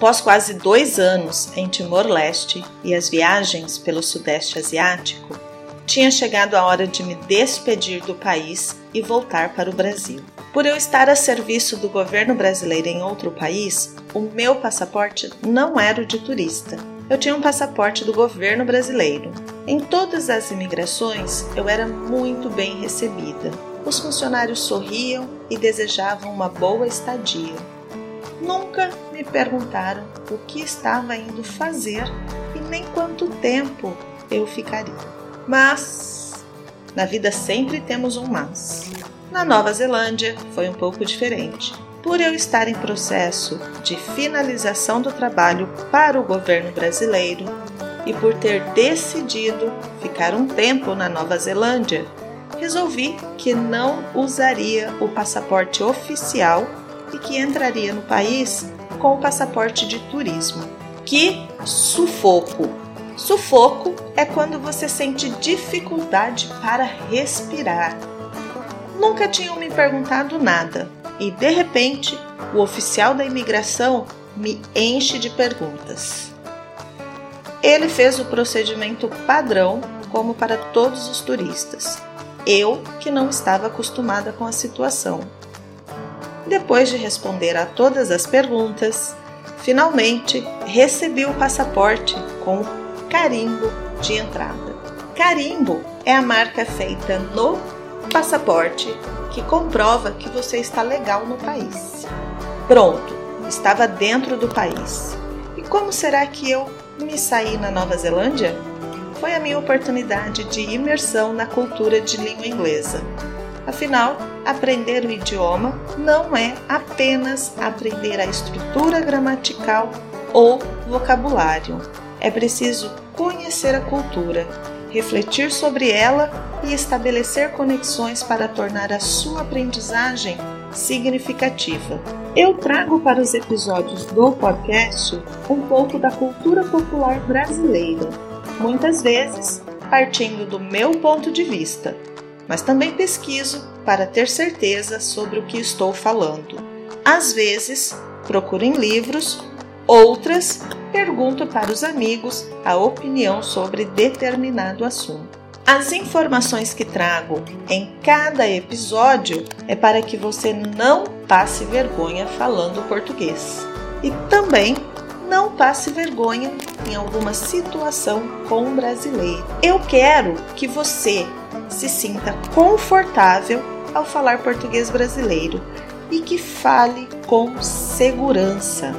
Após quase dois anos em Timor-Leste e as viagens pelo Sudeste Asiático, tinha chegado a hora de me despedir do país e voltar para o Brasil. Por eu estar a serviço do governo brasileiro em outro país, o meu passaporte não era o de turista. Eu tinha um passaporte do governo brasileiro. Em todas as imigrações, eu era muito bem recebida. Os funcionários sorriam e desejavam uma boa estadia. Nunca me perguntaram o que estava indo fazer e nem quanto tempo eu ficaria. Mas na vida sempre temos um mas. Na Nova Zelândia foi um pouco diferente. Por eu estar em processo de finalização do trabalho para o governo brasileiro e por ter decidido ficar um tempo na Nova Zelândia, resolvi que não usaria o passaporte oficial e que entraria no país com o passaporte de turismo. Que sufoco! Sufoco é quando você sente dificuldade para respirar Nunca tinham me perguntado nada e, de repente, o oficial da imigração me enche de perguntas. Ele fez o procedimento padrão, como para todos os turistas. Eu, que não estava acostumada com a situação. Depois de responder a todas as perguntas, finalmente recebi o passaporte com carimbo de entrada. Carimbo é a marca feita no passaporte que comprova que você está legal no país. Pronto, estava dentro do país. E como será que eu me saí na Nova Zelândia? Foi a minha oportunidade de imersão na cultura de língua inglesa. Afinal, aprender o idioma não é apenas aprender a estrutura gramatical ou vocabulário. É preciso conhecer a cultura, refletir sobre ela e estabelecer conexões para tornar a sua aprendizagem significativa. Eu trago para os episódios do podcast um pouco da cultura popular brasileira, muitas vezes partindo do meu ponto de vista, mas também pesquiso para ter certeza sobre o que estou falando. Às vezes, procuro em livros, outras pergunto para os amigos a opinião sobre determinado assunto. As informações que trago em cada episódio é para que você não passe vergonha falando português e também não passe vergonha em alguma situação com um brasileiro. Eu quero que você se sinta confortável ao falar português brasileiro e que fale com segurança.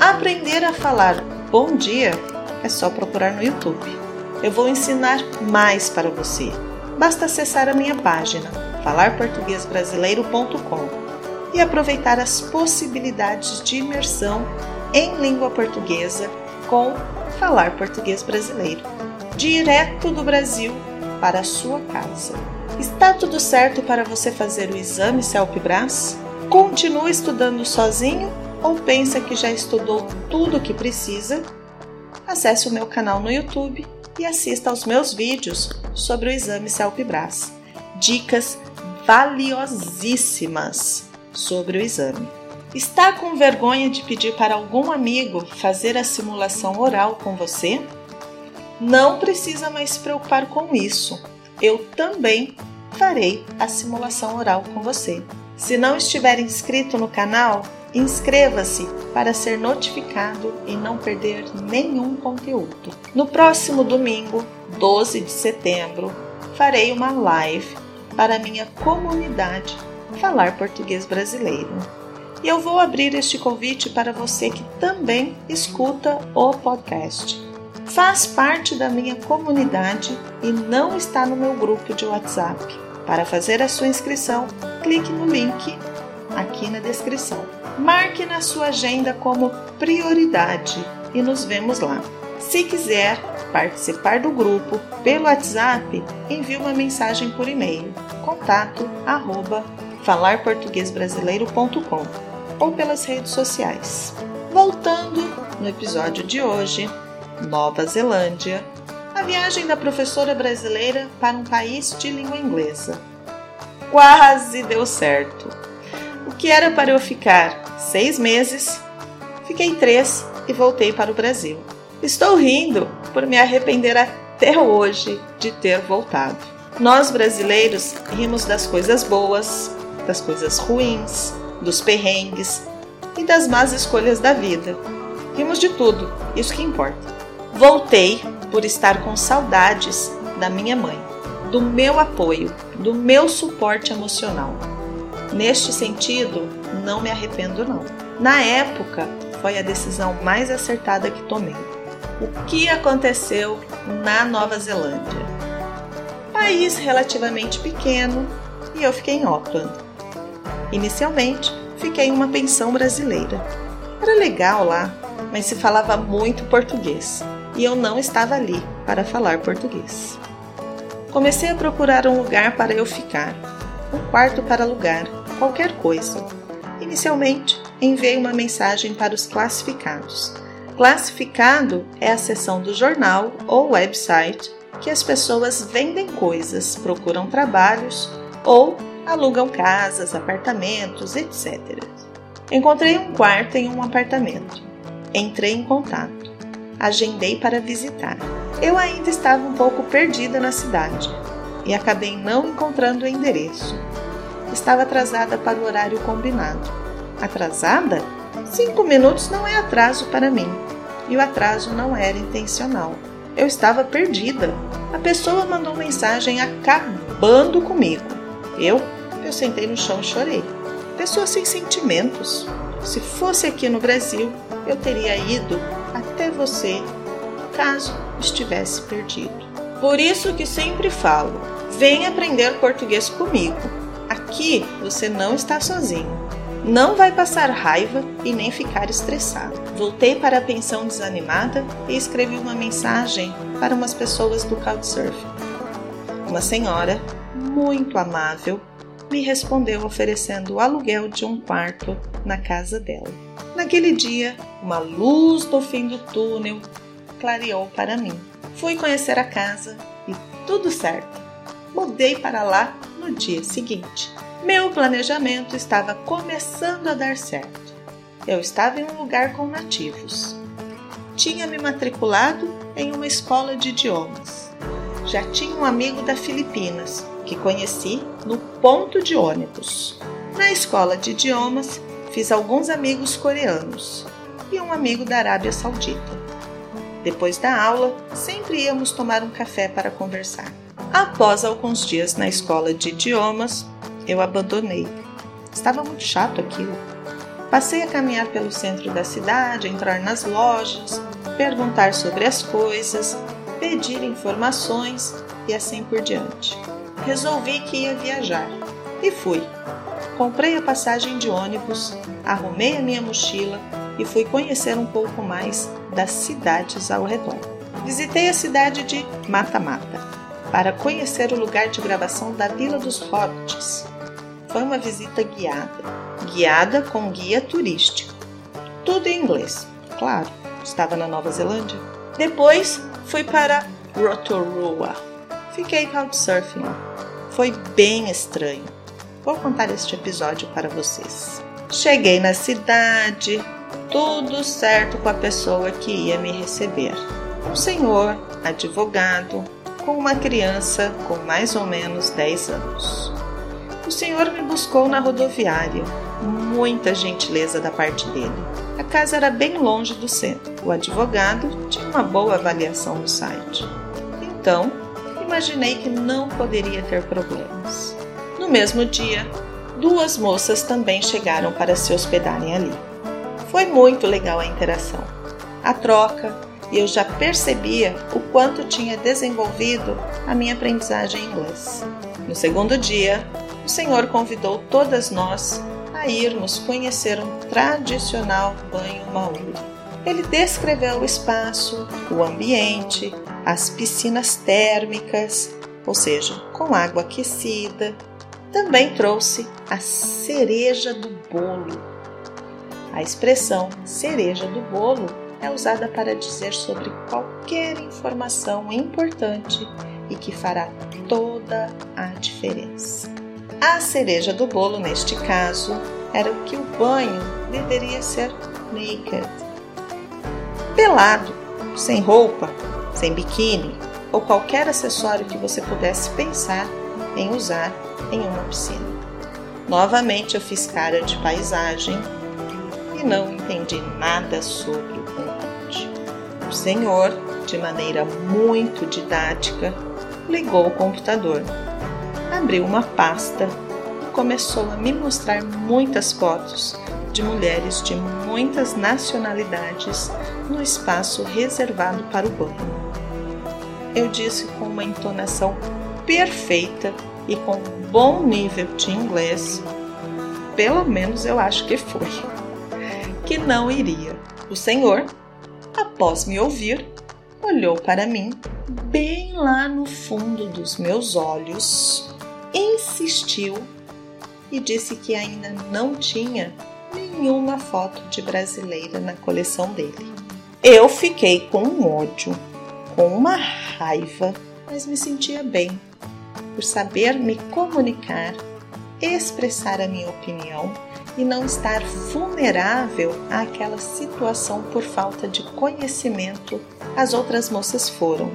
Aprender a falar bom dia é só procurar no YouTube eu vou ensinar mais para você. Basta acessar a minha página falarportuguesbrasileiro.com e aproveitar as possibilidades de imersão em língua portuguesa com Falar Português Brasileiro, direto do Brasil para a sua casa. Está tudo certo para você fazer o exame CELPE-BRAS? Continua estudando sozinho ou pensa que já estudou tudo o que precisa? Acesse o meu canal no YouTube e assista aos meus vídeos sobre o exame CELP-BRAS. Dicas valiosíssimas sobre o exame. Está com vergonha de pedir para algum amigo fazer a simulação oral com você? Não precisa mais se preocupar com isso. Eu também farei a simulação oral com você. Se não estiver inscrito no canal, Inscreva-se para ser notificado e não perder nenhum conteúdo. No próximo domingo, 12 de setembro, farei uma live para minha comunidade Falar Português Brasileiro. E eu vou abrir este convite para você que também escuta o podcast. Faz parte da minha comunidade e não está no meu grupo de WhatsApp. Para fazer a sua inscrição, clique no link aqui na descrição. Marque na sua agenda como prioridade e nos vemos lá. Se quiser participar do grupo pelo WhatsApp, envie uma mensagem por e-mail contato falarportuguesbrasileiro.com ou pelas redes sociais. Voltando no episódio de hoje, Nova Zelândia, a viagem da professora brasileira para um país de língua inglesa. Quase deu certo. O que era para eu ficar seis meses, Fiquei três e voltei para o Brasil. Estou rindo por me arrepender até hoje de ter voltado. Nós brasileiros rimos das coisas boas, das coisas ruins, dos perrengues e das más escolhas da vida. Rimos de tudo, isso que importa. Voltei por estar com saudades da minha mãe, do meu apoio, do meu suporte emocional. Neste sentido, não me arrependo não. Na época, foi a decisão mais acertada que tomei. O que aconteceu na Nova Zelândia? País relativamente pequeno e eu fiquei em Auckland. Inicialmente, fiquei em uma pensão brasileira. Era legal lá, mas se falava muito português e eu não estava ali para falar português. Comecei a procurar um lugar para eu ficar, um quarto para alugar, qualquer coisa. Inicialmente, enviei uma mensagem para os classificados. Classificado é a seção do jornal ou website que as pessoas vendem coisas, procuram trabalhos ou alugam casas, apartamentos, etc. Encontrei um quarto em um apartamento. Entrei em contato. Agendei para visitar. Eu ainda estava um pouco perdida na cidade e acabei não encontrando o endereço. Estava atrasada para o horário combinado. Atrasada? Cinco minutos não é atraso para mim. E o atraso não era intencional. Eu estava perdida. A pessoa mandou mensagem acabando comigo. Eu, eu sentei no chão e chorei. Pessoa sem sentimentos. Se fosse aqui no Brasil, eu teria ido você, caso estivesse perdido. Por isso que sempre falo: vem aprender português comigo. Aqui você não está sozinho. Não vai passar raiva e nem ficar estressado. Voltei para a pensão desanimada e escrevi uma mensagem para umas pessoas do Couchsurfing. Uma senhora, muito amável, me respondeu oferecendo o aluguel de um quarto na casa dela. Naquele dia, uma luz do fim do túnel clareou para mim. Fui conhecer a casa e tudo certo. Mudei para lá no dia seguinte. Meu planejamento estava começando a dar certo. Eu estava em um lugar com nativos. Tinha me matriculado em uma escola de idiomas. Já tinha um amigo da Filipinas que conheci no ponto de ônibus. Na escola de idiomas, fiz alguns amigos coreanos e um amigo da Arábia Saudita. Depois da aula, sempre íamos tomar um café para conversar. Após alguns dias na escola de idiomas, eu abandonei. Estava muito chato aquilo. Passei a caminhar pelo centro da cidade, entrar nas lojas, perguntar sobre as coisas, pedir informações e assim por diante. Resolvi que ia viajar e fui. Comprei a passagem de ônibus, arrumei a minha mochila e fui conhecer um pouco mais das cidades ao redor. Visitei a cidade de Mata Mata para conhecer o lugar de gravação da Vila dos Hobbits, foi uma visita guiada, guiada com guia turístico. Tudo em inglês, claro, estava na Nova Zelândia. Depois fui para Rotorua. Fiquei couchsurfing Foi bem estranho. Vou contar este episódio para vocês. Cheguei na cidade, tudo certo com a pessoa que ia me receber. Um senhor, advogado, com uma criança com mais ou menos 10 anos. O senhor me buscou na rodoviária. Muita gentileza da parte dele. A casa era bem longe do centro. O advogado tinha uma boa avaliação no site. Então, imaginei que não poderia ter problemas. No mesmo dia, duas moças também chegaram para se hospedarem ali. Foi muito legal a interação, a troca, e eu já percebia o quanto tinha desenvolvido a minha aprendizagem em inglês. No segundo dia, o Senhor convidou todas nós a irmos conhecer um tradicional banho maori. Ele descreveu o espaço, o ambiente, as piscinas térmicas, ou seja, com água aquecida. Também trouxe a cereja do bolo. A expressão cereja do bolo é usada para dizer sobre qualquer informação importante e que fará toda a diferença. A cereja do bolo, neste caso, era que o banho deveria ser naked. Pelado, sem roupa, sem biquíni ou qualquer acessório que você pudesse pensar em usar em uma piscina. Novamente eu fiz cara de paisagem e não entendi nada sobre o combate. O senhor, de maneira muito didática, ligou o computador, abriu uma pasta e começou a me mostrar muitas fotos de mulheres de muitas nacionalidades no espaço reservado para o banho. Eu disse com uma entonação perfeita e com bom nível de inglês, pelo menos eu acho que foi, que não iria. O senhor, após me ouvir, olhou para mim bem lá no fundo dos meus olhos, insistiu e disse que ainda não tinha nenhuma foto de brasileira na coleção dele. Eu fiquei com um ódio, com uma raiva, mas me sentia bem por saber me comunicar, expressar a minha opinião e não estar vulnerável àquela situação por falta de conhecimento, as outras moças foram.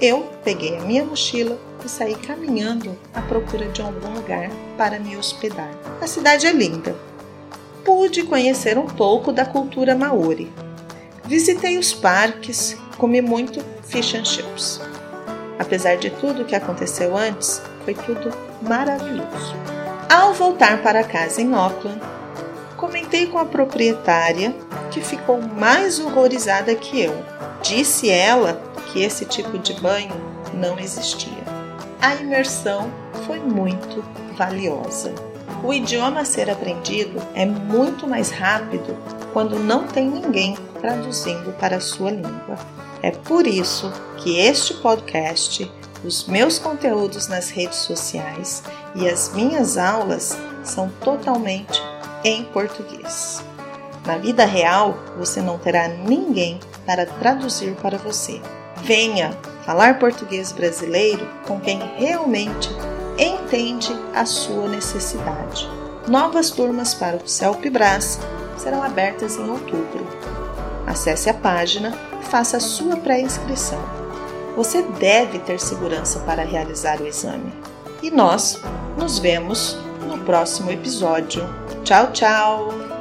Eu peguei a minha mochila e saí caminhando à procura de algum lugar para me hospedar. A cidade é linda. Pude conhecer um pouco da cultura maori. Visitei os parques, comi muito fish and chips. Apesar de tudo o que aconteceu antes, foi tudo maravilhoso. Ao voltar para casa em Auckland, comentei com a proprietária que ficou mais horrorizada que eu. Disse ela que esse tipo de banho não existia. A imersão foi muito valiosa. O idioma a ser aprendido é muito mais rápido quando não tem ninguém traduzindo para a sua língua. É por isso que este podcast, os meus conteúdos nas redes sociais e as minhas aulas são totalmente em português. Na vida real, você não terá ninguém para traduzir para você. Venha falar português brasileiro com quem realmente entende a sua necessidade. Novas turmas para o CELP-Brás serão abertas em outubro. Acesse a página e faça a sua pré-inscrição. Você deve ter segurança para realizar o exame. E nós nos vemos no próximo episódio. Tchau, tchau!